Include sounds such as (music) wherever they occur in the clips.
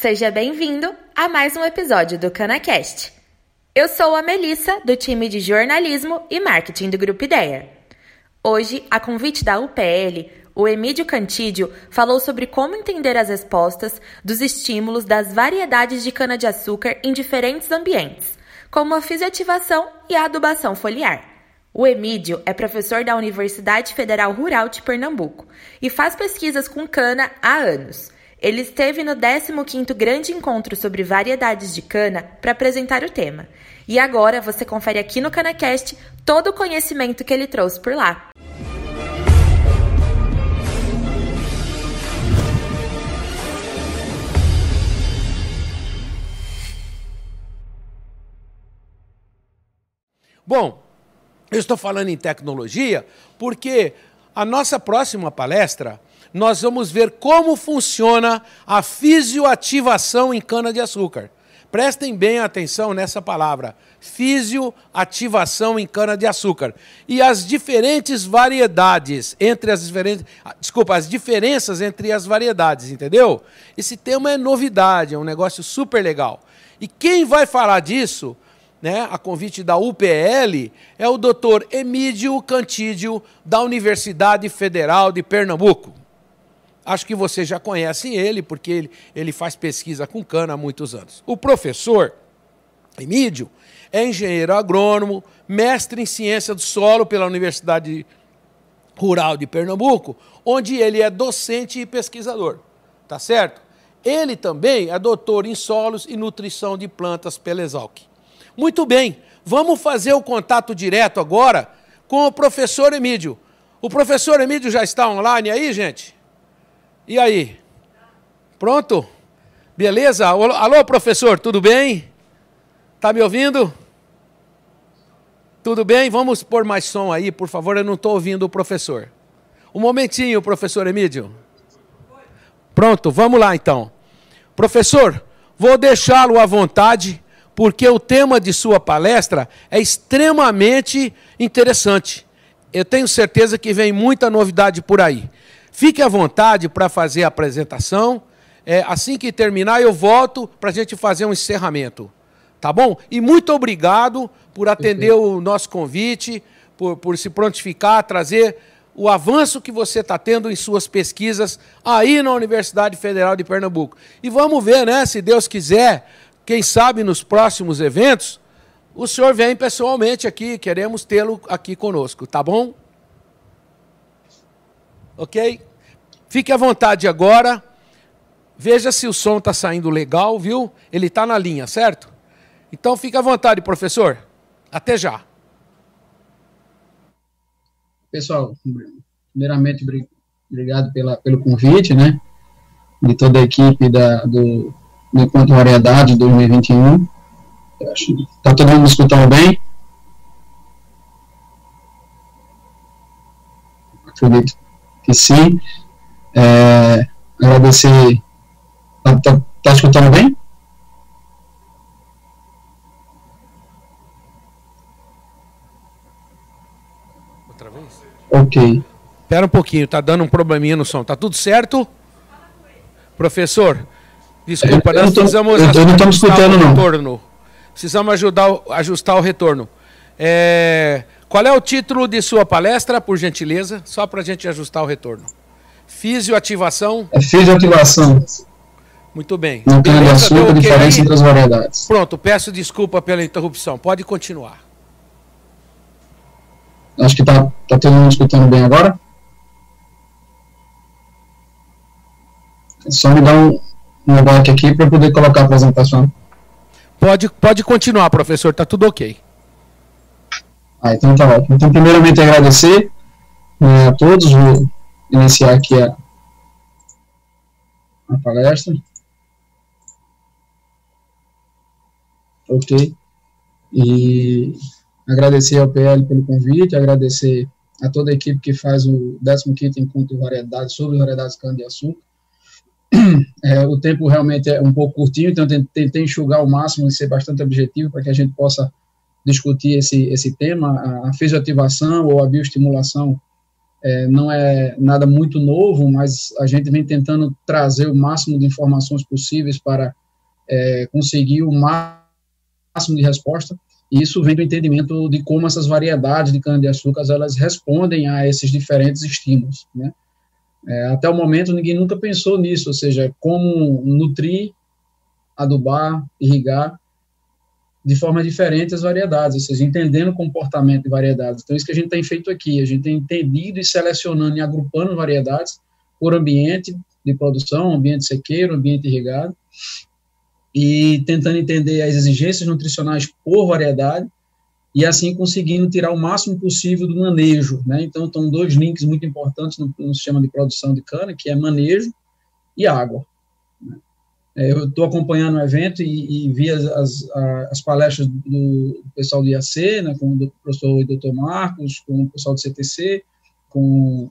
seja bem-vindo a mais um episódio do CanaCast. Eu sou a Melissa, do time de jornalismo e marketing do Grupo Ideia. Hoje, a convite da UPL, o Emílio Cantídio falou sobre como entender as respostas dos estímulos das variedades de cana-de-açúcar em diferentes ambientes, como a fisioativação e a adubação foliar. O Emílio é professor da Universidade Federal Rural de Pernambuco e faz pesquisas com cana há anos. Ele esteve no 15º Grande Encontro sobre Variedades de Cana para apresentar o tema. E agora você confere aqui no CanaCast todo o conhecimento que ele trouxe por lá. Bom, eu estou falando em tecnologia porque a nossa próxima palestra nós vamos ver como funciona a fisioativação em cana-de-açúcar. Prestem bem atenção nessa palavra, fisioativação em cana-de-açúcar. E as diferentes variedades entre as diferentes. Desculpa, as diferenças entre as variedades, entendeu? Esse tema é novidade, é um negócio super legal. E quem vai falar disso, né, a convite da UPL, é o doutor Emídio Cantídio, da Universidade Federal de Pernambuco. Acho que vocês já conhecem ele, porque ele, ele faz pesquisa com cana há muitos anos. O professor Emídio é engenheiro agrônomo, mestre em ciência do solo pela Universidade Rural de Pernambuco, onde ele é docente e pesquisador. Tá certo? Ele também é doutor em solos e nutrição de plantas pela Exalc. Muito bem, vamos fazer o contato direto agora com o professor Emídio. O professor Emídio já está online aí, gente? E aí? Pronto? Beleza? Alô, professor, tudo bem? Tá me ouvindo? Tudo bem? Vamos pôr mais som aí, por favor, eu não estou ouvindo o professor. Um momentinho, professor Emílio. Pronto, vamos lá então. Professor, vou deixá-lo à vontade, porque o tema de sua palestra é extremamente interessante. Eu tenho certeza que vem muita novidade por aí. Fique à vontade para fazer a apresentação. É, assim que terminar, eu volto para a gente fazer um encerramento. Tá bom? E muito obrigado por atender o nosso convite, por, por se prontificar, trazer o avanço que você está tendo em suas pesquisas aí na Universidade Federal de Pernambuco. E vamos ver, né? Se Deus quiser, quem sabe nos próximos eventos, o senhor vem pessoalmente aqui, queremos tê-lo aqui conosco, tá bom? Ok? Fique à vontade agora. Veja se o som está saindo legal, viu? Ele está na linha, certo? Então fique à vontade, professor. Até já. Pessoal, primeiramente, obrigado pela, pelo convite, né? De toda a equipe da, do, do Encontro Variedade 2021. Está todo mundo escutando bem? Acredito que sim. É, agradecer. Tá, tá, tá escutando bem? Outra vez? Ok. Espera um pouquinho, tá dando um probleminha no som. Tá tudo certo? Professor, desculpa, eu, nós tô, precisamos eu, eu não estou escutando, o retorno. Precisamos ajudar, ajustar o retorno. É, qual é o título de sua palestra, por gentileza? Só para a gente ajustar o retorno. Fisioativação? É fisioativação. Muito bem. Não tem açúcar, ok diferença entre as variedades. Pronto, peço desculpa pela interrupção. Pode continuar. Acho que tá, tá todo mundo escutando bem agora. Só me dar um, um aqui para poder colocar a apresentação. Pode, pode continuar, professor, tá tudo ok. Ah, então tá ótimo. Então, primeiramente, agradecer né, a todos. Vou iniciar aqui a, a palestra. Ok. E agradecer ao PL pelo convite, agradecer a toda a equipe que faz o 15º Encontro de Variedades sobre variedades de cana-de-açúcar. (clears throat) É, o tempo realmente é um pouco curtinho, então tentei enxugar ao máximo e ser bastante objetivo para que a gente possa discutir esse, esse tema, a, fisioativação ou a bioestimulação é, não é nada muito novo, mas a gente vem tentando trazer o máximo de informações possíveis para é, conseguir o máximo de resposta. E isso vem do entendimento de como essas variedades de cana-de-açúcar elas respondem a esses diferentes estímulos. Né? É, até o momento, ninguém nunca pensou nisso, ou seja, como nutrir, adubar, irrigar de forma diferente as variedades, ou seja, entendendo o comportamento de variedades. Então, isso que a gente tem feito aqui, a gente tem entendido e selecionando e agrupando variedades por ambiente de produção, ambiente sequeiro, ambiente irrigado, e tentando entender as exigências nutricionais por variedade, e assim conseguindo tirar o máximo possível do manejo. Né? Então, estão dois links muito importantes no, no sistema de produção de cana, que é manejo e água. É, eu estou acompanhando o evento e, e vi as, as, as, palestras do pessoal do IAC, né, com o professor e doutor Marcos, com o pessoal do CTC, com,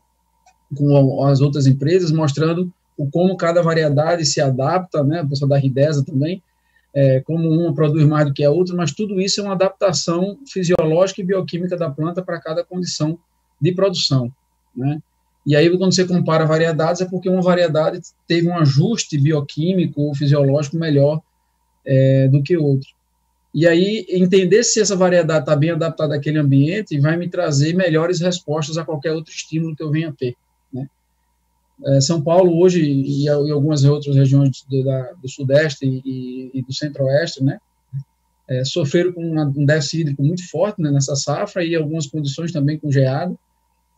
com as outras empresas, mostrando o como cada variedade se adapta, né, o pessoal da Ridesa também, é, como uma produz mais do que a outra, mas tudo isso é uma adaptação fisiológica e bioquímica da planta para cada condição de produção, né? E aí, quando você compara variedades, é porque uma variedade teve um ajuste bioquímico ou fisiológico melhor é, do que outra. E aí, entender se essa variedade está bem adaptada àquele ambiente vai me trazer melhores respostas a qualquer outro estímulo que eu venha ter. Né? É, São Paulo, hoje, e, e, algumas outras regiões do, da, do Sudeste e, e do Centro-Oeste, né, é, sofreram com um déficit hídrico muito forte né, nessa safra e algumas condições também com geado.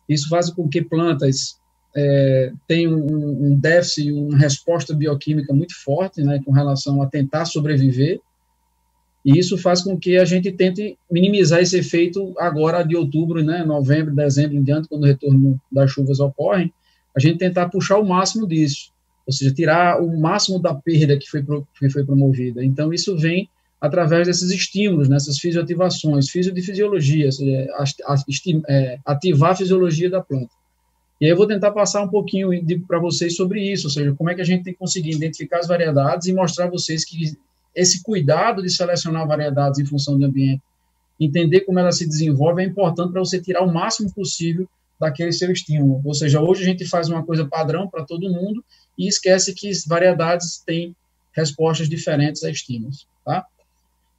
Isso faz com que plantas é, tenham um, um déficit, uma resposta bioquímica muito forte, né, com relação a tentar sobreviver, e isso faz com que a gente tente minimizar esse efeito agora de outubro, né, novembro, dezembro em diante, quando o retorno das chuvas ocorre, a gente tentar puxar o máximo disso, ou seja, tirar o máximo da perda que foi, que foi promovida. Então, isso vem através desses estímulos, nessas fisioativações, fisio de fisiologia, é, ativar a fisiologia da planta. E aí eu vou tentar passar um pouquinho para vocês sobre isso, ou seja, como é que a gente tem conseguido identificar as variedades e mostrar a vocês que esse cuidado de selecionar variedades em função do ambiente, entender como ela se desenvolve é importante para você tirar o máximo possível daquele seu estímulo. Ou seja, hoje a gente faz uma coisa padrão para todo mundo e esquece que variedades têm respostas diferentes a estímulos, tá?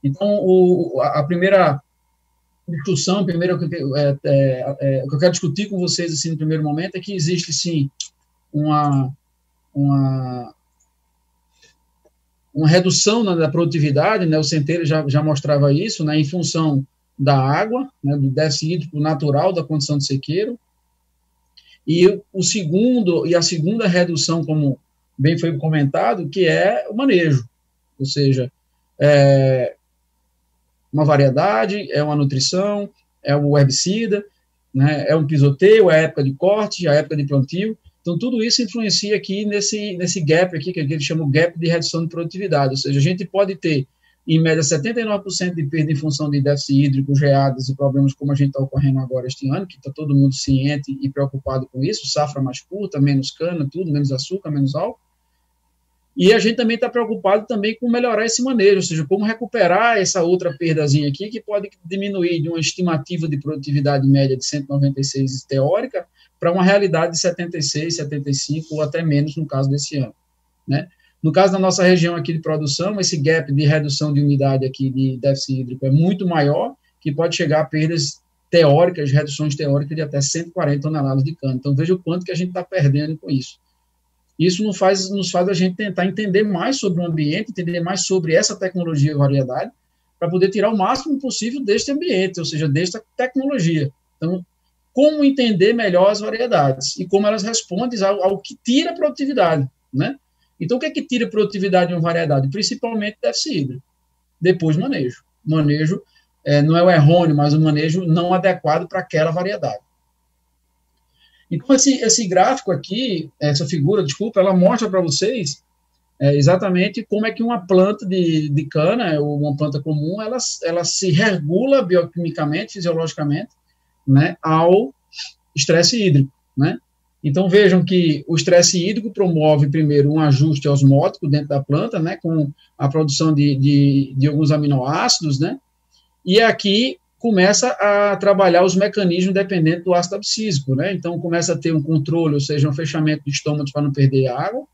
Então, o, a primeira discussão, primeiro que, é, é, é, que eu quero discutir com vocês assim no primeiro momento é que existe sim uma uma uma redução né, da produtividade, né? O centeiro já, já mostrava isso, né? Em função da água, né, do déficit hídrico natural da condição de sequeiro. E o segundo e a segunda redução, como bem foi comentado, que é o manejo, ou seja, é, uma variedade, é uma nutrição, é o herbicida, né, é um pisoteio, é a época de corte, a época de plantio. Então, tudo isso influencia aqui nesse, nesse gap aqui, que eles chamam gap de redução de produtividade. Ou seja, a gente pode ter, em média, 79% de perda em função de déficit hídrico, geadas e problemas como a gente está ocorrendo agora este ano, que está todo mundo ciente e preocupado com isso, safra mais curta, menos cana, tudo, menos açúcar, menos álcool. E a gente também está preocupado também com melhorar esse manejo, ou seja, como recuperar essa outra perdazinha aqui, que pode diminuir de uma estimativa de produtividade média de 196 teórica para uma realidade de 76, 75 ou até menos no caso desse ano, né? No caso da nossa região aqui de produção, esse gap de redução de umidade aqui de déficit hídrico é muito maior, que pode chegar a perdas teóricas, reduções teóricas de até 140 toneladas de cana. Então, veja o quanto que a gente está perdendo com isso. Isso nos faz, nos faz a gente tentar entender mais sobre o ambiente, entender mais sobre essa tecnologia e variedade, para poder tirar o máximo possível deste ambiente, ou seja, desta tecnologia. Então, como entender melhor as variedades e como elas respondem ao, ao que tira produtividade, né? Então, o que é que tira produtividade de uma variedade? Principalmente déficit hídrico. Depois, manejo. Manejo é, não é o errôneo, mas o manejo não adequado para aquela variedade. Então, esse, esse gráfico aqui, essa figura, desculpa, ela mostra para vocês é, exatamente como é que uma planta de, de cana, ou uma planta comum, ela, ela se regula bioquimicamente, fisiologicamente, né, ao estresse hídrico, né? Então, vejam que o estresse hídrico promove, primeiro, um ajuste osmótico dentro da planta, né, com a produção de, de, de alguns aminoácidos, né, e aqui começa a trabalhar os mecanismos dependentes do ácido abscísico, né? Então, começa a ter um controle, ou seja, um fechamento de estômago para não perder água,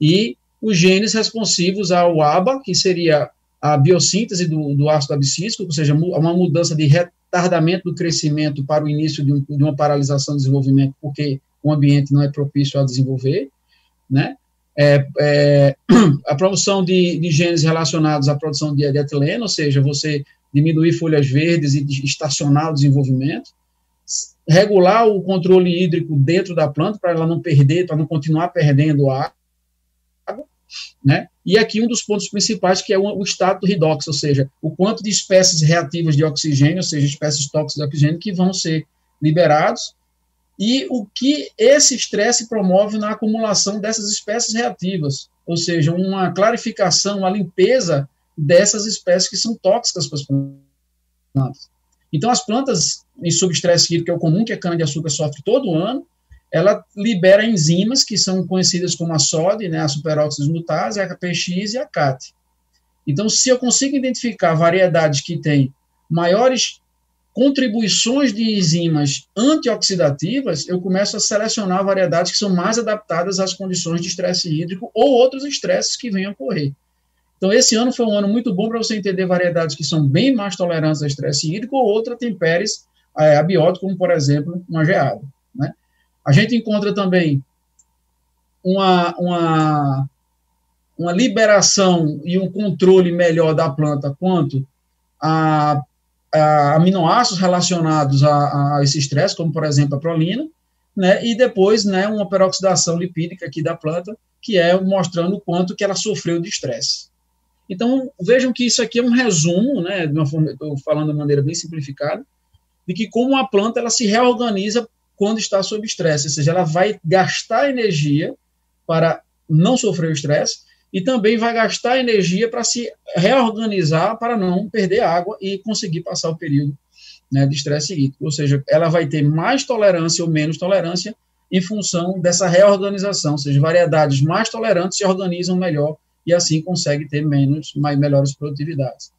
e os genes responsivos ao ABA, que seria a biossíntese do, do ácido abscísico, ou seja, uma mudança de retardamento do crescimento para o início de, um, de uma paralisação do desenvolvimento, porque o ambiente não é propício a desenvolver, né? É, é, (clears throat) a produção de, de, genes relacionados à produção de, de etileno, ou seja, você diminuir folhas verdes e estacionar o desenvolvimento, regular o controle hídrico dentro da planta para ela não perder, para não continuar perdendo água, né? E aqui um dos pontos principais que é o, estado do redox, ou seja, o quanto de espécies reativas de oxigênio, ou seja, espécies tóxicas de oxigênio que vão ser liberados e o que esse estresse promove na acumulação dessas espécies reativas, ou seja, uma clarificação, uma limpeza dessas espécies que são tóxicas para as plantas. Então, as plantas em subestresse hídrico, que é o comum que a cana-de-açúcar sofre todo ano, ela libera enzimas que são conhecidas como a SOD, né, a superóxido mutase, a PX e a CAT. Então, se eu consigo identificar variedades que têm maiores contribuições de enzimas antioxidativas, eu começo a selecionar variedades que são mais adaptadas às condições de estresse hídrico ou outros estresses que venham a ocorrer. Então, esse ano foi um ano muito bom para você entender variedades que são bem mais tolerantes a estresse hídrico ou outra temperes é, abiótico, como, por exemplo, uma geada. Né? A gente encontra também uma, uma, uma liberação e um controle melhor da planta quanto a aminoácidos relacionados a, a esse estresse, como por exemplo a prolina, né, e depois né, uma peroxidação lipídica aqui da planta, que é mostrando o quanto que ela sofreu de estresse. Então, vejam que isso aqui é um resumo, né, estou falando de maneira bem simplificada, de que como a planta ela se reorganiza quando está sob estresse, ou seja, ela vai gastar energia para não sofrer o estresse, e também vai gastar energia para se reorganizar para não perder água e conseguir passar o período né, de estresse hídrico. Ou seja, ela vai ter mais tolerância ou menos tolerância em função dessa reorganização, ou seja, variedades mais tolerantes se organizam melhor e assim consegue ter menos, mais, melhores produtividades.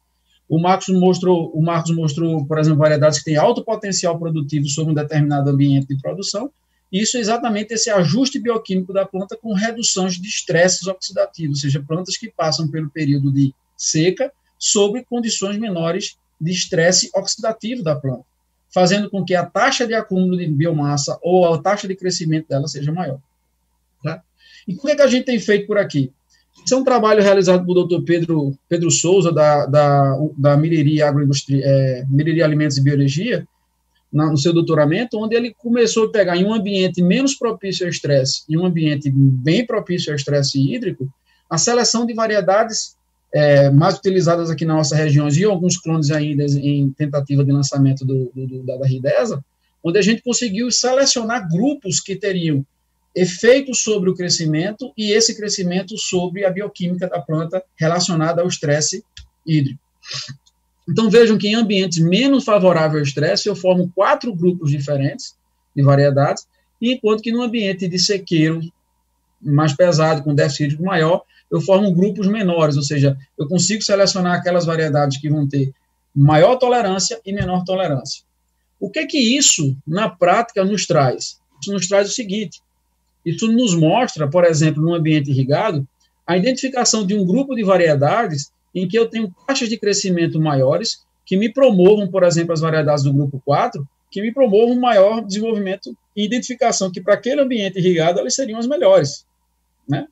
O Marcos mostrou, o Marcos mostrou, por exemplo, variedades que têm alto potencial produtivo sobre um determinado ambiente de produção, isso é exatamente esse ajuste bioquímico da planta com reduções de estresses oxidativos, ou seja, plantas que passam pelo período de seca sob condições menores de estresse oxidativo da planta, fazendo com que a taxa de acúmulo de biomassa ou a taxa de crescimento dela seja maior. Tá? E o que, é que a gente tem feito por aqui? Isso é um trabalho realizado pelo Dr. Pedro, Pedro Souza, da, da, da Miriri, Agroindustria, é, Alimentos e Biologia, na, no seu doutoramento, onde ele começou a pegar em um ambiente menos propício ao estresse e um ambiente bem propício ao estresse hídrico, a seleção de variedades é, mais utilizadas aqui na nossa região e alguns clones ainda em tentativa de lançamento do, do, da Ridesa, onde a gente conseguiu selecionar grupos que teriam efeitos sobre o crescimento e esse crescimento sobre a bioquímica da planta relacionada ao estresse hídrico. Então vejam que em ambientes menos favoráveis ao estresse, eu formo quatro grupos diferentes de variedades, enquanto que no ambiente de sequeiro mais pesado, com déficit hídrico maior, eu formo grupos menores, ou seja, eu consigo selecionar aquelas variedades que vão ter maior tolerância e menor tolerância. O que que isso, na prática, nos traz? Isso nos traz o seguinte, isso nos mostra, por exemplo, no ambiente irrigado, a identificação de um grupo de variedades em que eu tenho taxas de crescimento maiores, que me promovam, por exemplo, as variedades do grupo 4, que me promovam maior desenvolvimento e identificação, que para aquele ambiente irrigado elas seriam as melhores. Né?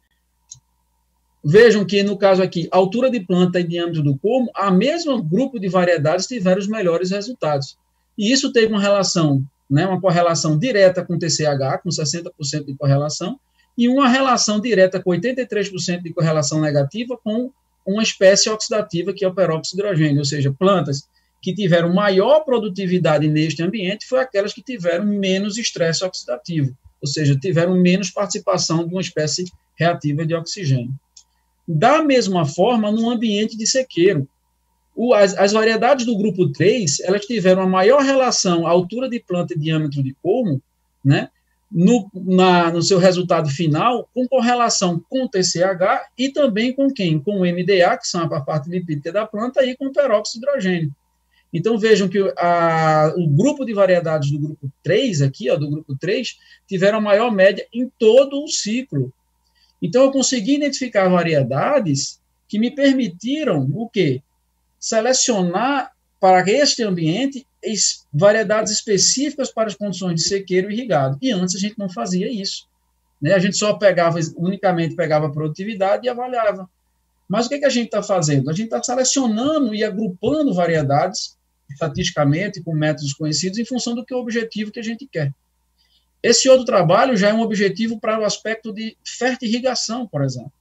Vejam que, no caso aqui, altura de planta e diâmetro do colmo, a mesma grupo de variedades tiveram os melhores resultados. E isso teve uma relação, né, uma correlação direta com TCH, com 60% de correlação, e uma relação direta com 83% de correlação negativa com uma espécie oxidativa que é o peróxido de hidrogênio, ou seja, plantas que tiveram maior produtividade neste ambiente foram aquelas que tiveram menos estresse oxidativo, ou seja, tiveram menos participação de uma espécie reativa de oxigênio. Da mesma forma, no ambiente de sequeiro, o, as, as, variedades do grupo 3, elas tiveram a maior relação altura de planta e diâmetro de colmo, né, no, na, no seu resultado final com correlação com o TCH e também com quem? Com o MDA, que são a parte lipídica da planta, e com o peróxido de hidrogênio. Então vejam que a, o grupo de variedades do grupo 3 aqui, ó, do grupo 3, tiveram a maior média em todo o ciclo. Então eu consegui identificar variedades que me permitiram o quê? Selecionar para este ambiente variedades específicas para as condições de sequeiro e irrigado. E antes a gente não fazia isso. Né? A gente só pegava, unicamente pegava a produtividade e avaliava. Mas o que, que a gente está fazendo? A gente está selecionando e agrupando variedades estatisticamente, com métodos conhecidos, em função do que é o objetivo que a gente quer. Esse outro trabalho já é um objetivo para o aspecto de fertirrigação, por exemplo.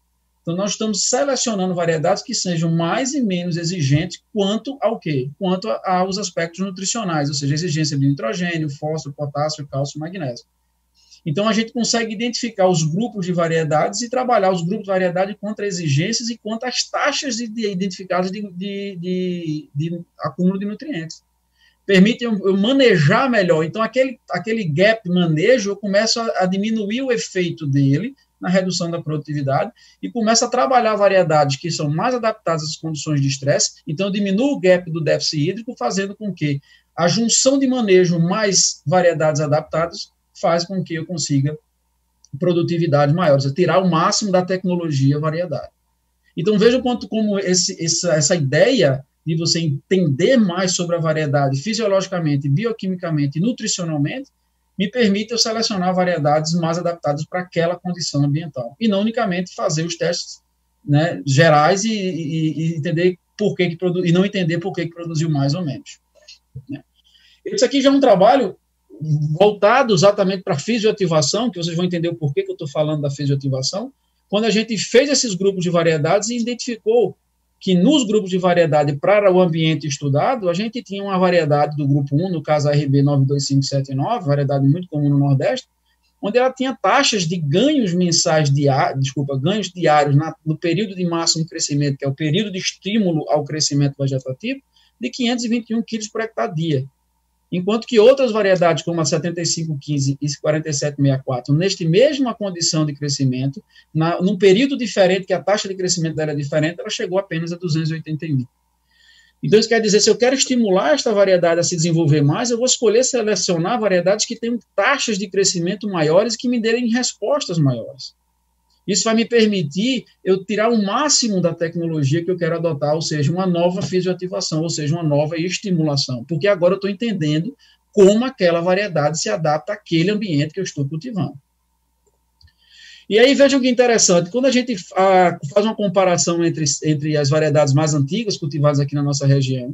Então, nós estamos selecionando variedades que sejam mais e menos exigentes quanto ao quê? Quanto aos aspectos nutricionais, ou seja, exigência de nitrogênio, fósforo, potássio, cálcio, magnésio. Então, a gente consegue identificar os grupos de variedades e trabalhar os grupos de variedade contra exigências e contra as taxas de, de, identificadas de, de, de, acúmulo de nutrientes. Permite eu, eu, manejar melhor. Então, aquele, aquele gap manejo, eu começo a, a diminuir o efeito dele na redução da produtividade e começa a trabalhar variedades que são mais adaptadas às condições de estresse. Então, eu diminuo o gap do déficit hídrico, fazendo com que a junção de manejo mais variedades adaptadas faz com que eu consiga produtividade maior, seja, tirar o máximo da tecnologia variedade. Então veja quanto como esse, essa, essa ideia de você entender mais sobre a variedade fisiologicamente, bioquimicamente nutricionalmente me permite eu selecionar variedades mais adaptadas para aquela condição ambiental e não unicamente fazer os testes né, gerais e, e, e, entender por que, que produ e não entender por que, que produziu mais ou menos. Né. Isso aqui já é um trabalho voltado exatamente para a fisioativação, que vocês vão entender o porquê que eu estou falando da fisioativação, quando a gente fez esses grupos de variedades e identificou que nos grupos de variedade para o ambiente estudado, a gente tinha uma variedade do grupo 1, no caso a RB 92579, variedade muito comum no Nordeste, onde ela tinha taxas de ganhos mensais diários, desculpa, ganhos diários na, no período de máximo crescimento, que é o período de estímulo ao crescimento vegetativo, de 521 quilos por hectare dia enquanto que outras variedades, como a 7515 e 4764, neste mesma condição de crescimento, na, num período diferente, que a taxa de crescimento dela é diferente, ela chegou apenas a 281. Então, isso quer dizer, se eu quero estimular esta variedade a se desenvolver mais, eu vou escolher selecionar variedades que tenham taxas de crescimento maiores e que me derem respostas maiores. Isso vai me permitir eu tirar o máximo da tecnologia que eu quero adotar, ou seja, uma nova fisioativação, ou seja, uma nova estimulação, porque agora eu estou entendendo como aquela variedade se adapta àquele ambiente que eu estou cultivando. E aí vejam que interessante, quando a gente ah, faz uma comparação entre, entre as variedades mais antigas cultivadas aqui na nossa região,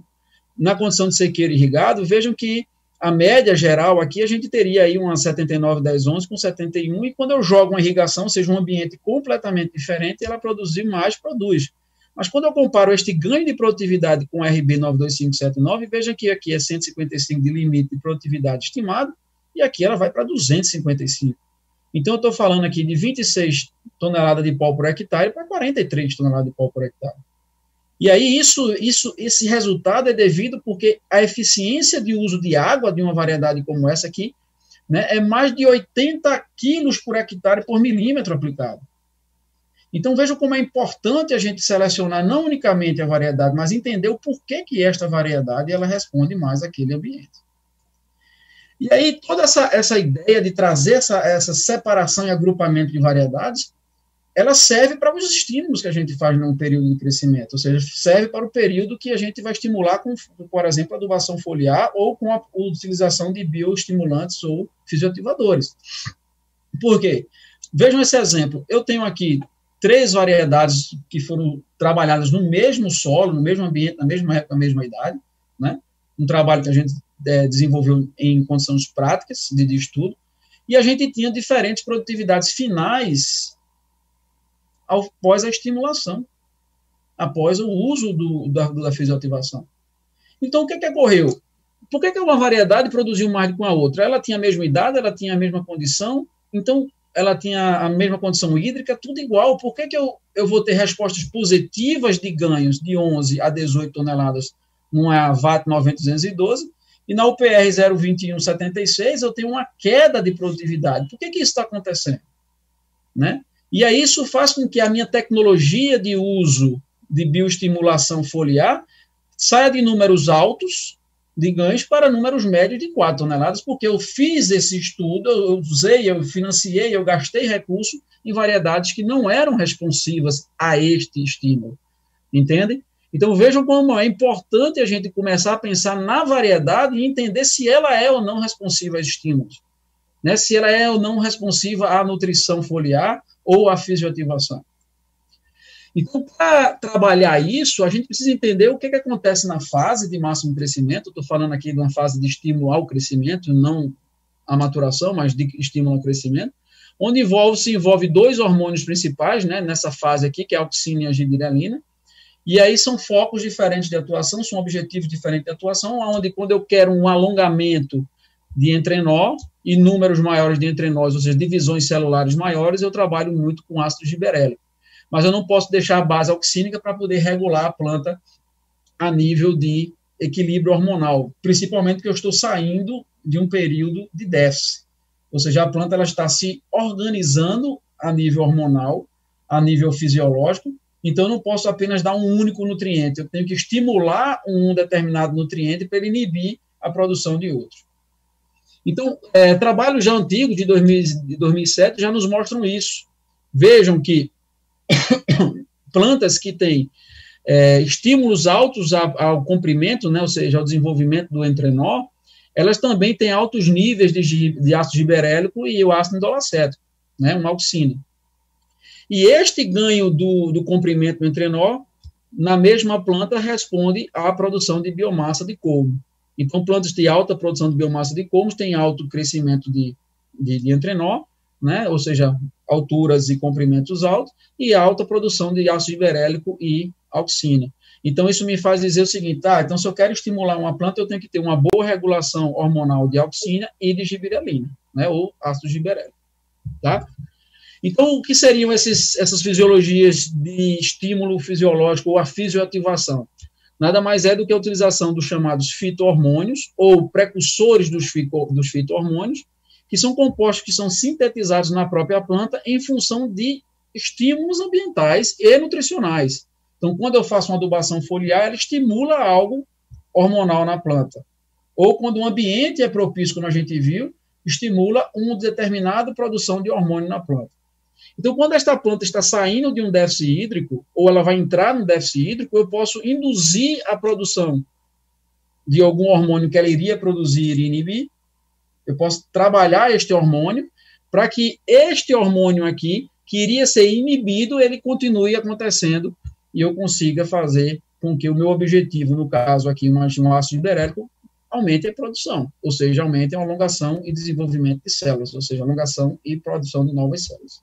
na condição de sequeiro irrigado, vejam que a média geral aqui, a gente teria aí uma 79, 10, 11 com 71, e quando eu jogo uma irrigação, seja um ambiente completamente diferente, ela produzir mais, produz. Mas quando eu comparo este ganho de produtividade com o RB 92579, veja que aqui é 155 de limite de produtividade estimado, e aqui ela vai para 255. Então, eu estou falando aqui de 26 toneladas de pó por hectare para 43 toneladas de pó por hectare. E aí isso, isso, esse resultado é devido porque a eficiência de uso de água de uma variedade como essa aqui né, é mais de 80 quilos por hectare por milímetro aplicado. Então vejam como é importante a gente selecionar não unicamente a variedade, mas entender o porquê que esta variedade ela responde mais àquele ambiente. E aí toda essa, essa ideia de trazer essa, essa separação e agrupamento de variedades ela serve para os estímulos que a gente faz num período de crescimento, ou seja, serve para o período que a gente vai estimular com, por exemplo, adubação foliar ou com a utilização de bioestimulantes ou fisioativadores. Por quê? Vejam esse exemplo. Eu tenho aqui três variedades que foram trabalhadas no mesmo solo, no mesmo ambiente, na mesma época, na mesma idade, né? Um trabalho que a gente é, desenvolveu em condições práticas de, de estudo, e a gente tinha diferentes produtividades finais após a estimulação, após o uso do, da, da fisioativação. Então, o que, que ocorreu? Por que, que uma variedade produziu mais do que a outra? Ela tinha a mesma idade, ela tinha a mesma condição, então ela tinha a mesma condição hídrica, tudo igual. Por que, que eu, eu vou ter respostas positivas de ganhos de 11 a 18 toneladas numa VAT 9212 e na UPR 02176 eu tenho uma queda de produtividade? Por que, que isso está acontecendo? Né? E aí isso faz com que a minha tecnologia de uso de bioestimulação foliar saia de números altos de ganhos para números médios de 4 toneladas, porque eu fiz esse estudo, eu usei, eu financiei, eu gastei recurso em variedades que não eram responsivas a este estímulo. Entendem? Então vejam como é importante a gente começar a pensar na variedade e entender se ela é ou não responsiva a estímulos. Né? Se ela é ou não responsiva à nutrição foliar ou à fisioativação. Então, para trabalhar isso, a gente precisa entender o que, que acontece na fase de máximo crescimento. Estou falando aqui de uma fase de estímulo ao crescimento, não a maturação, mas de estímulo ao crescimento, onde envolve, se envolve dois hormônios principais, né, nessa fase aqui, que é a auxina e a giberelina, e aí são focos diferentes de atuação, são objetivos diferentes de atuação, onde quando eu quero um alongamento de entrenó e números maiores de entrenós, ou seja, divisões celulares maiores, eu trabalho muito com ácido giberélico mas eu não posso deixar a base auxínica para poder regular a planta a nível de equilíbrio hormonal, principalmente que eu estou saindo de um período de déficit. Ou seja, a planta ela está se organizando a nível hormonal, a nível fisiológico, então eu não posso apenas dar um único nutriente, eu tenho que estimular um determinado nutriente para inibir a produção de outro. Então, é, trabalhos já antigos, de, 2000, de 2007, já nos mostram isso. Vejam que (coughs) plantas que têm é, estímulos altos ao, ao, comprimento, né, ou seja, ao desenvolvimento do entrenó, elas também têm altos níveis de, de ácido giberélico e o ácido indolacético, né, uma auxina. E este ganho do, do comprimento do entrenó, na mesma planta, responde à produção de biomassa de colmo. Então, plantas de alta produção de biomassa de colmos têm alto crescimento de, de, de entrenó, né? ou seja, alturas e comprimentos altos, e alta produção de ácido giberélico e auxina. Então, isso me faz dizer o seguinte, tá, então se eu quero estimular uma planta, eu tenho que ter uma boa regulação hormonal de auxina e de giberelina, né, ou ácido giberélico, tá? Então, o que seriam esses, essas fisiologias de estímulo fisiológico ou a fisioativação? Nada mais é do que a utilização dos chamados fito-hormônios ou precursores dos, fito, dos fito-hormônios, que são compostos que são sintetizados na própria planta em função de estímulos ambientais e nutricionais. Então, quando eu faço uma adubação foliar, ela estimula algo hormonal na planta. Ou quando o ambiente é propício, como a gente viu, estimula uma determinada produção de hormônio na planta. Então, quando esta planta está saindo de um déficit hídrico, ou ela vai entrar no déficit hídrico, eu posso induzir a produção de algum hormônio que ela iria produzir e inibir, eu posso trabalhar este hormônio para que este hormônio aqui, que iria ser inibido, ele continue acontecendo e eu consiga fazer com que o meu objetivo, no caso aqui, um ácido hiberético, aumente a produção, ou seja, aumente a alongação e desenvolvimento de células, ou seja, alongação e produção de novas células.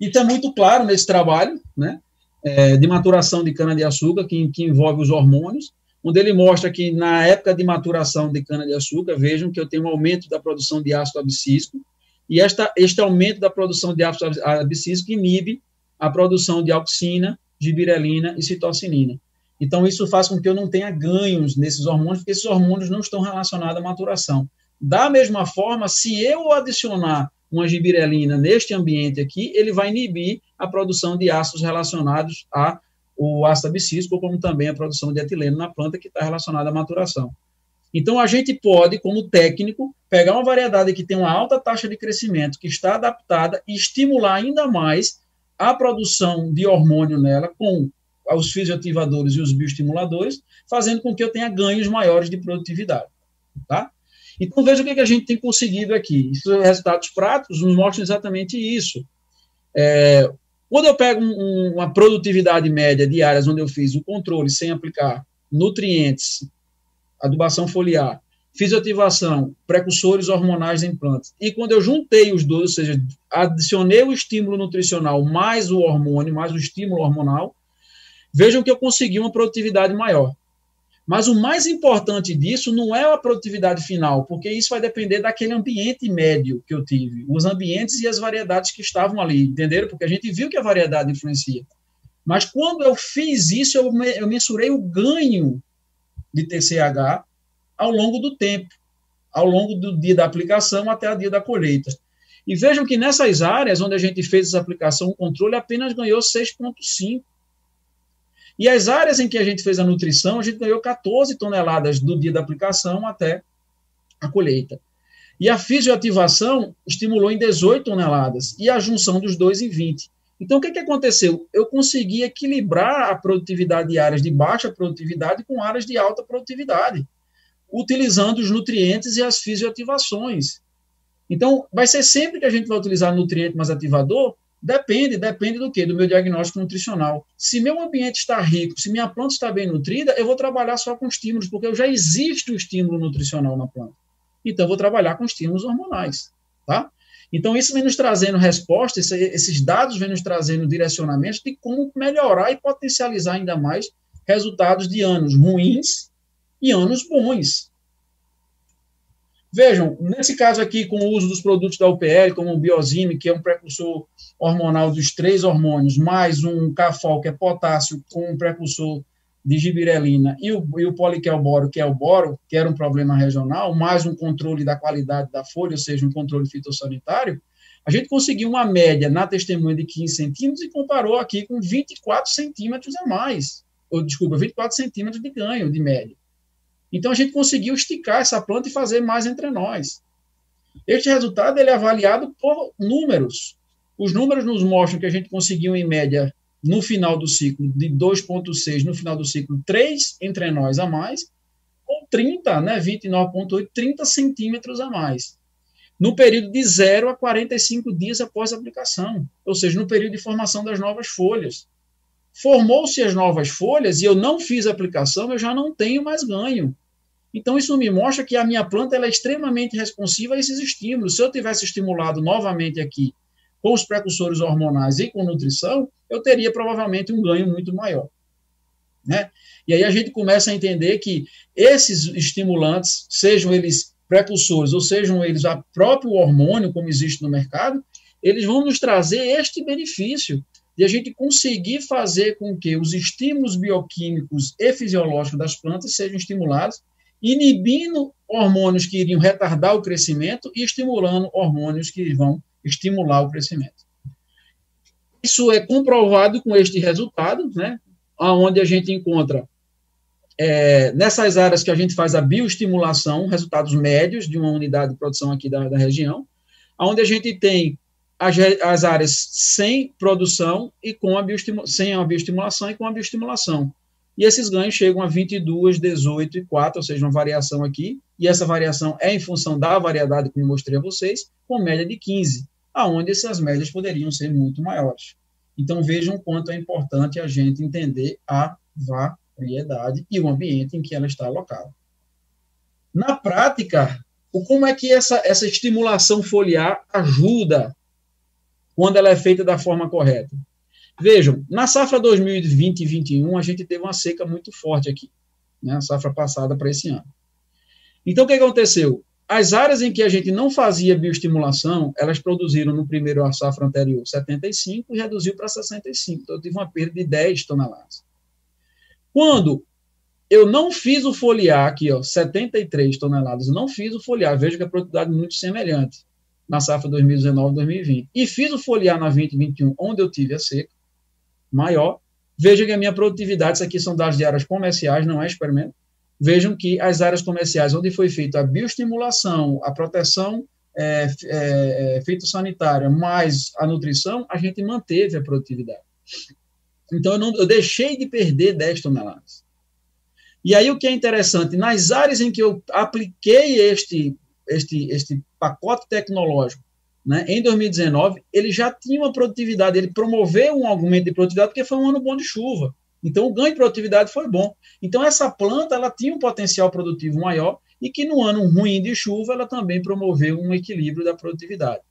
E está muito claro nesse trabalho, né, é, de maturação de cana-de-açúcar, que, que envolve os hormônios, onde ele mostra que na época de maturação de cana-de-açúcar, vejam que eu tenho um aumento da produção de ácido abscísico, e esta, este aumento da produção de ácido abscísico inibe a produção de auxina, gibirelina e citocinina. Então, isso faz com que eu não tenha ganhos nesses hormônios, porque esses hormônios não estão relacionados à maturação. Da mesma forma, se eu adicionar uma gibirelina neste ambiente aqui, ele vai inibir a produção de ácidos relacionados a o ácido abscísico, como também a produção de etileno na planta, que está relacionada à maturação. Então, a gente pode, como técnico, pegar uma variedade que tem uma alta taxa de crescimento, que está adaptada, e estimular ainda mais a produção de hormônio nela com os fisioativadores e os bioestimuladores, fazendo com que eu tenha ganhos maiores de produtividade. Tá? Então, veja o que, a gente tem conseguido aqui. Os resultados práticos nos mostram exatamente isso. É, quando eu pego um, uma produtividade média de áreas onde eu fiz o controle sem aplicar nutrientes, adubação foliar, fisioativação, precursores hormonais em plantas, e quando eu juntei os dois, ou seja, adicionei o estímulo nutricional mais o hormônio, mais o estímulo hormonal, vejam que eu consegui uma produtividade maior. Mas o mais importante disso não é a produtividade final, porque isso vai depender daquele ambiente médio que eu tive, os ambientes e as variedades que estavam ali, entenderam? Porque a gente viu que a variedade influencia. Mas quando eu fiz isso, eu, eu mensurei o ganho de TCH ao longo do tempo, ao longo do dia da aplicação até o dia da colheita. E vejam que nessas áreas onde a gente fez essa aplicação, o controle apenas ganhou 6,5 E as áreas em que a gente fez a nutrição, a gente ganhou 14 toneladas do dia da aplicação até a colheita. E a fisioativação estimulou em 18 toneladas, e a junção dos dois em 20. Então, o que, que aconteceu? Eu consegui equilibrar a produtividade de áreas de baixa produtividade com áreas de alta produtividade, utilizando os nutrientes e as fisioativações. Então, vai ser sempre que a gente vai utilizar nutriente mais ativador, depende, depende do quê? Do meu diagnóstico nutricional. Se meu ambiente está rico, se minha planta está bem nutrida, eu vou trabalhar só com estímulos, porque eu já existe o estímulo nutricional na planta. Então, eu vou trabalhar com estímulos hormonais, tá? Então, isso vem nos trazendo respostas, esses dados vêm nos trazendo direcionamentos de como melhorar e potencializar ainda mais resultados de anos ruins e anos bons. Vejam, nesse caso aqui, com o uso dos produtos da UPL, como o Biozime, que é um precursor hormonal dos três hormônios, mais um CAFOL, que é potássio, com um precursor de gibirelina, e o, e o poliquelboro, que é o boro, que era um problema regional, mais um controle da qualidade da folha, ou seja, um controle fitossanitário, a gente conseguiu uma média na testemunha de 15 centímetros e comparou aqui com 24 centímetros a mais. Ou, desculpa, 24 centímetros de ganho de média. Então, a gente conseguiu esticar essa planta e fazer mais entre nós. Este resultado ele é avaliado por números. Os números nos mostram que a gente conseguiu, em média, no final do ciclo, de 2,6, no final do ciclo, 3 entre nós a mais, ou 30, né, 29,8, 30 centímetros a mais. No período de 0 a 45 dias após a aplicação, ou seja, no período de formação das novas folhas. Formou-se as novas folhas e eu não fiz a aplicação, eu já não tenho mais ganho. Então, isso me mostra que a minha planta é extremamente responsiva a esses estímulos. Se eu tivesse estimulado novamente aqui com os precursores hormonais e com nutrição, eu teria provavelmente um ganho muito maior. Né? E aí a gente começa a entender que esses estimulantes, sejam eles precursores ou sejam eles o próprio hormônio, como existe no mercado, eles vão nos trazer este benefício de a gente conseguir fazer com que os estímulos bioquímicos e fisiológicos das plantas sejam estimulados, inibindo hormônios que iriam retardar o crescimento e estimulando hormônios que vão estimular o crescimento. Isso é comprovado com este resultado, né, onde a gente encontra é, nessas áreas que a gente faz a bioestimulação, resultados médios de uma unidade de produção aqui da, da região, onde a gente tem as, as, áreas sem produção e com a sem a bioestimulação e com a bioestimulação. E esses ganhos chegam a 22, 18 e 4, ou seja, uma variação aqui, e essa variação é em função da variedade que eu mostrei a vocês, com média de 15 aonde essas médias poderiam ser muito maiores. Então vejam quanto é importante a gente entender a variedade e o ambiente em que ela está alocada. Na prática, como é que essa, essa estimulação foliar ajuda quando ela é feita da forma correta? Vejam, na safra 2020 e 2021, a gente teve uma seca muito forte aqui, né, a safra passada para esse ano. Então, o que aconteceu? As áreas em que a gente não fazia bioestimulação, elas produziram no primeiro safra anterior 75 e reduziu para 65. Então, eu tive uma perda de 10 toneladas. Quando eu não fiz o foliar aqui, ó, 73 toneladas, não fiz o foliar, vejo que a produtividade é muito semelhante na safra 2019-2020. E fiz o foliar na 2021, onde eu tive a seca maior, veja que a minha produtividade, isso aqui são dados de áreas comerciais, não é experimento, vejam que as áreas comerciais onde foi feita a bioestimulação, a proteção é, é, é fitossanitária, mais a nutrição, a gente manteve a produtividade. Então, eu, não, eu deixei de perder 10 toneladas. E aí, o que é interessante, nas áreas em que eu apliquei este, este, este pacote tecnológico, né, em 2019, ele já tinha uma produtividade, ele promoveu um aumento de produtividade porque foi um ano bom de chuva. Então, o ganho de produtividade foi bom. Então, essa planta ela tinha um potencial produtivo maior e que no ano ruim de chuva ela também promoveu um equilíbrio da produtividade.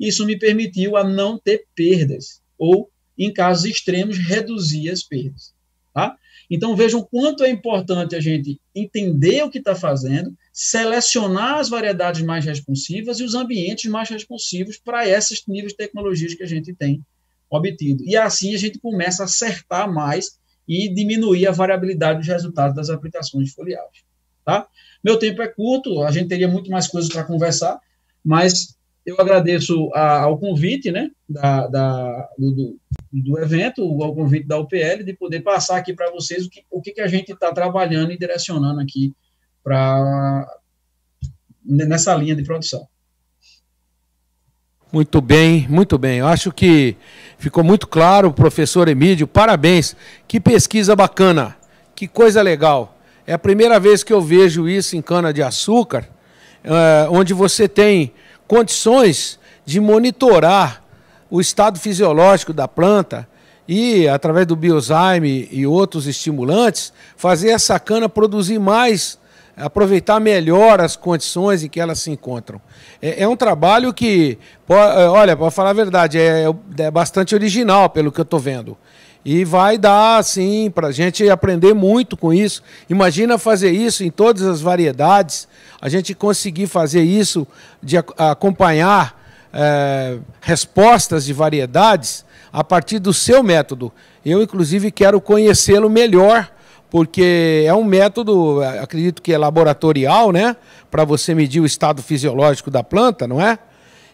Isso me permitiu a não ter perdas ou, em casos extremos, reduzir as perdas. Tá? Então, vejam quanto é importante a gente entender o que está fazendo, selecionar as variedades mais responsivas e os ambientes mais responsivos para esses níveis de tecnologias que a gente tem obtido. E assim a gente começa a acertar mais e diminuir a variabilidade dos resultados das aplicações de foliagem. Tá? Meu tempo é curto, a gente teria muito mais coisas para conversar, mas eu agradeço a, ao convite, né, da, da do, do, evento, ao convite da UPL, de poder passar aqui para vocês o que, o que, a gente está trabalhando e direcionando aqui para nessa linha de produção. Muito bem, muito bem. Eu acho que ficou muito claro, professor Emílio. Parabéns. Que pesquisa bacana. Que coisa legal. É a primeira vez que eu vejo isso em cana-de-açúcar, eh, onde você tem condições de monitorar o estado fisiológico da planta e, através do biozyme e outros estimulantes, fazer essa cana produzir mais, aproveitar melhor as condições em que elas se encontram. É, é um trabalho que, é, olha, para falar a verdade, é, é bastante original, pelo que eu estou vendo. E vai dar, assim, para a gente aprender muito com isso. Imagina fazer isso em todas as variedades, a gente conseguir fazer isso, de acompanhar é, respostas de variedades a partir do seu método. Eu, inclusive, quero conhecê-lo melhor, porque é um método, acredito que é laboratorial, né? Para você medir o estado fisiológico da planta, não é?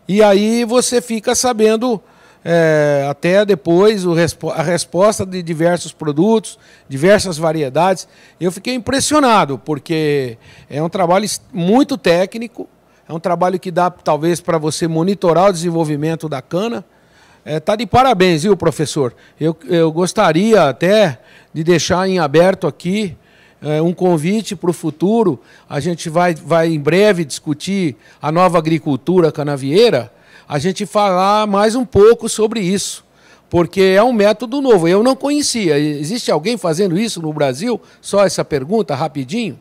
E aí você fica sabendo é, até depois o, a resposta de diversos produtos, diversas variedades. Eu fiquei impressionado, porque é um trabalho muito técnico, é um trabalho que dá talvez para você monitorar o desenvolvimento da cana. Está é, tá de parabéns, viu, professor? Eu, eu gostaria até de deixar em aberto aqui é, um convite para o futuro. A gente vai, vai em breve discutir a nova agricultura canavieira a gente falar mais um pouco sobre isso, porque é um método novo. Eu não conhecia. Existe alguém fazendo isso no Brasil? Só essa pergunta, rapidinho.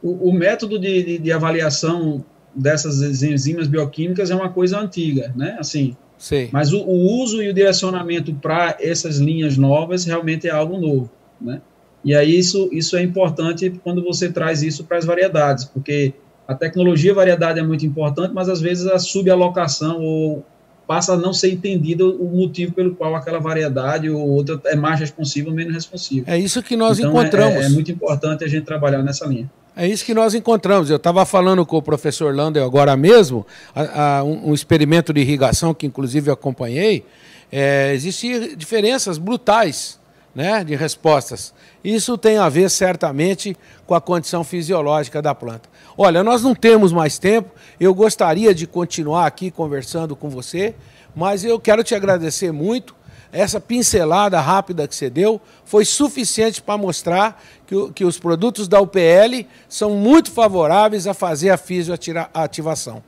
O, o método de, de, de, avaliação dessas enzimas bioquímicas é uma coisa antiga, né? Assim, Sei. Mas o, o uso e o direcionamento para essas linhas novas realmente é algo novo, né? E aí isso, isso é importante quando você traz isso para as variedades, porque a tecnologia variedade é muito importante, mas às vezes a subalocação ou passa a não ser entendido o motivo pelo qual aquela variedade ou outra é mais responsiva ou menos responsiva. É isso que nós então, encontramos. É, é, muito importante a gente trabalhar nessa linha. É isso que nós encontramos. Eu estava falando com o professor Lander agora mesmo, a, a, um, um, experimento de irrigação que inclusive eu acompanhei. É, Existem diferenças brutais né, de respostas. Isso tem a ver certamente com a condição fisiológica da planta. Olha, nós não temos mais tempo, eu gostaria de continuar aqui conversando com você, mas eu quero te agradecer muito. Essa pincelada rápida que você deu foi suficiente para mostrar que, que os produtos da UPL são muito favoráveis a fazer a fisioativação.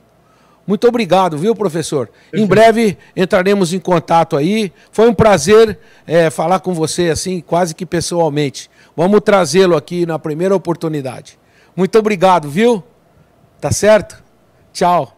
Muito obrigado, viu, professor? Em breve entraremos em contato aí. Foi um prazer é, falar com você assim, quase que pessoalmente. Vamos trazê-lo aqui na primeira oportunidade. Muito obrigado, viu? Tá certo? Tchau.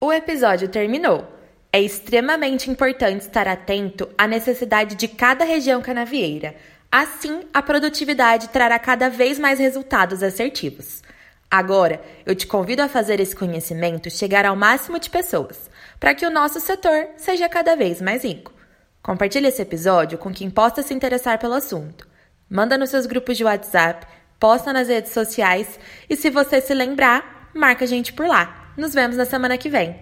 O episódio terminou. É extremamente importante estar atento à necessidade de cada região canavieira. Assim, a produtividade trará cada vez mais resultados assertivos. Agora, eu te convido a fazer esse conhecimento chegar ao máximo de pessoas, para que o nosso setor seja cada vez mais rico. Compartilhe esse episódio com quem possa se interessar pelo assunto. Manda nos seus grupos de WhatsApp, posta nas redes sociais e se você se lembrar, marca a gente por lá. Nos vemos na semana que vem.